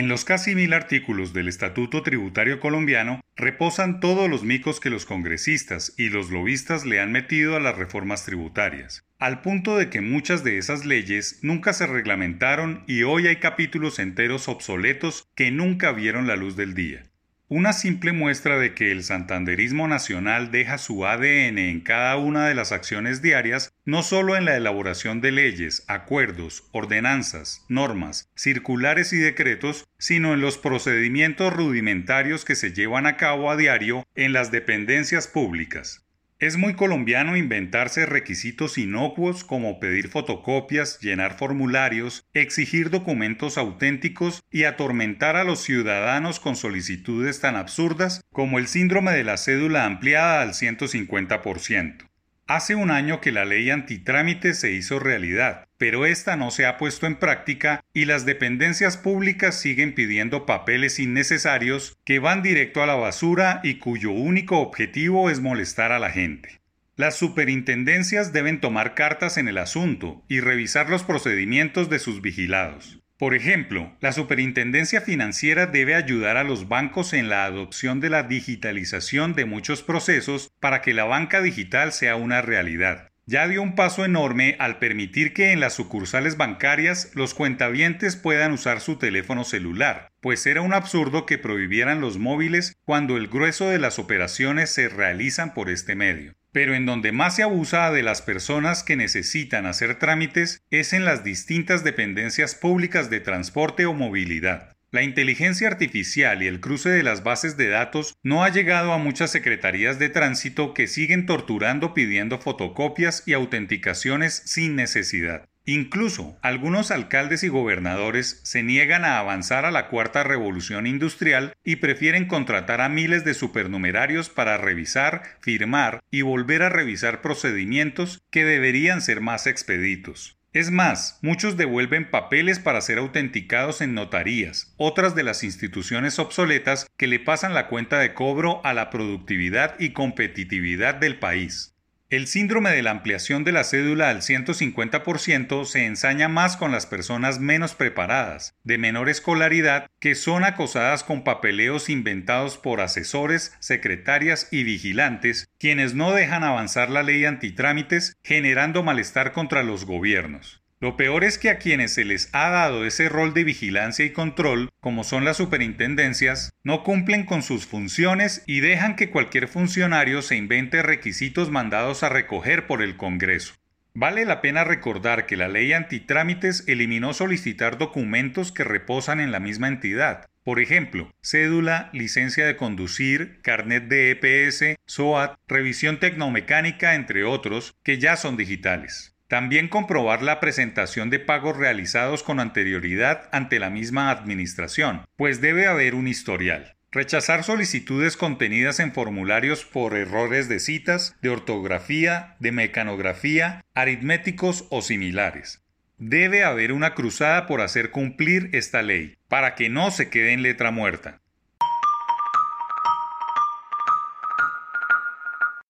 En los casi mil artículos del Estatuto Tributario colombiano reposan todos los micos que los congresistas y los lobistas le han metido a las reformas tributarias, al punto de que muchas de esas leyes nunca se reglamentaron y hoy hay capítulos enteros obsoletos que nunca vieron la luz del día. Una simple muestra de que el santanderismo nacional deja su ADN en cada una de las acciones diarias, no solo en la elaboración de leyes, acuerdos, ordenanzas, normas, circulares y decretos, sino en los procedimientos rudimentarios que se llevan a cabo a diario en las dependencias públicas. Es muy colombiano inventarse requisitos inocuos como pedir fotocopias, llenar formularios, exigir documentos auténticos y atormentar a los ciudadanos con solicitudes tan absurdas como el síndrome de la cédula ampliada al 150%. Hace un año que la ley antitrámite se hizo realidad, pero esta no se ha puesto en práctica y las dependencias públicas siguen pidiendo papeles innecesarios que van directo a la basura y cuyo único objetivo es molestar a la gente. Las superintendencias deben tomar cartas en el asunto y revisar los procedimientos de sus vigilados. Por ejemplo, la Superintendencia Financiera debe ayudar a los bancos en la adopción de la digitalización de muchos procesos para que la banca digital sea una realidad. Ya dio un paso enorme al permitir que en las sucursales bancarias los cuentavientes puedan usar su teléfono celular, pues era un absurdo que prohibieran los móviles cuando el grueso de las operaciones se realizan por este medio. Pero en donde más se abusa de las personas que necesitan hacer trámites es en las distintas dependencias públicas de transporte o movilidad. La inteligencia artificial y el cruce de las bases de datos no ha llegado a muchas secretarías de tránsito que siguen torturando pidiendo fotocopias y autenticaciones sin necesidad. Incluso algunos alcaldes y gobernadores se niegan a avanzar a la cuarta revolución industrial y prefieren contratar a miles de supernumerarios para revisar, firmar y volver a revisar procedimientos que deberían ser más expeditos. Es más, muchos devuelven papeles para ser autenticados en notarías, otras de las instituciones obsoletas que le pasan la cuenta de cobro a la productividad y competitividad del país. El síndrome de la ampliación de la cédula al 150% se ensaña más con las personas menos preparadas, de menor escolaridad, que son acosadas con papeleos inventados por asesores, secretarias y vigilantes, quienes no dejan avanzar la ley antitrámites, generando malestar contra los gobiernos. Lo peor es que a quienes se les ha dado ese rol de vigilancia y control, como son las superintendencias, no cumplen con sus funciones y dejan que cualquier funcionario se invente requisitos mandados a recoger por el Congreso. Vale la pena recordar que la ley antitrámites eliminó solicitar documentos que reposan en la misma entidad. Por ejemplo, cédula, licencia de conducir, carnet de EPS, SOAT, revisión tecnomecánica, entre otros, que ya son digitales. También comprobar la presentación de pagos realizados con anterioridad ante la misma Administración, pues debe haber un historial. Rechazar solicitudes contenidas en formularios por errores de citas, de ortografía, de mecanografía, aritméticos o similares. Debe haber una cruzada por hacer cumplir esta ley, para que no se quede en letra muerta.